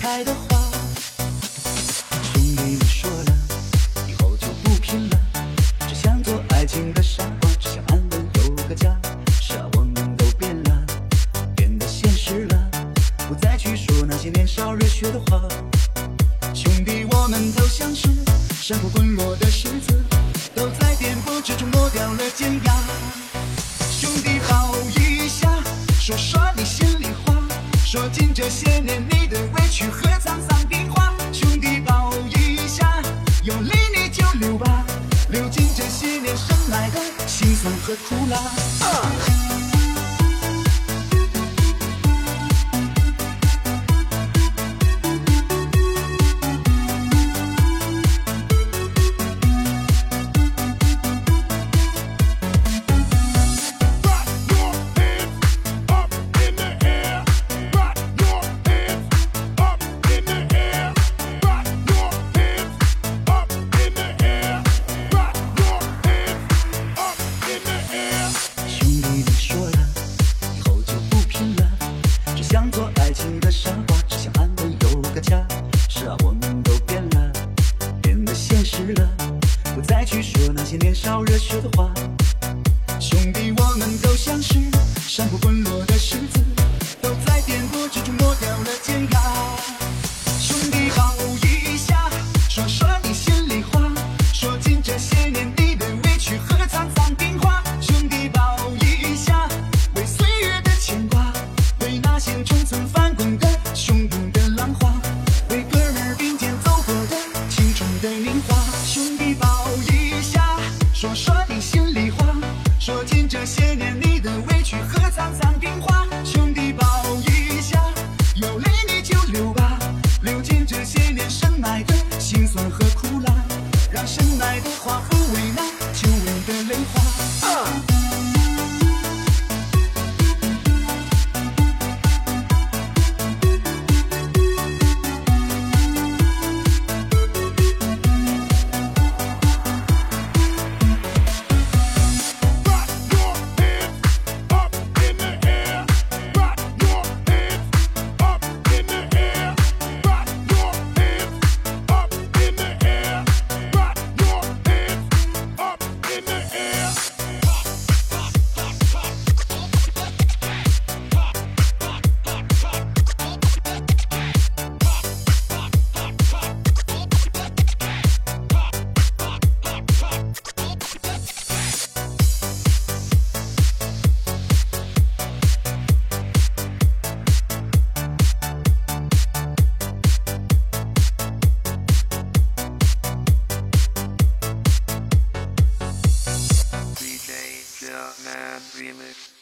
开的花。兄弟们说了，以后就不拼了，只想做爱情的傻瓜，只想安稳有个家。是啊，我们都变了，变得现实了，不再去说那些年少热血的话。兄弟，我们都像是山坡滚落的。说尽这些年你的委屈和沧桑变化，兄弟抱一下，有泪你就流吧，流尽这些年深爱的辛酸和苦辣。想做爱情的傻瓜，只想安稳有个家。是啊，我们都变了，变得现实了，不再去说那些年少热血的话。兄弟，我们都像是山坡滚落的那些冲曾翻滚的汹涌的浪花，为哥们儿并肩走过的青春的年华。兄弟，抱一下，说说 Yeah, Man Remix.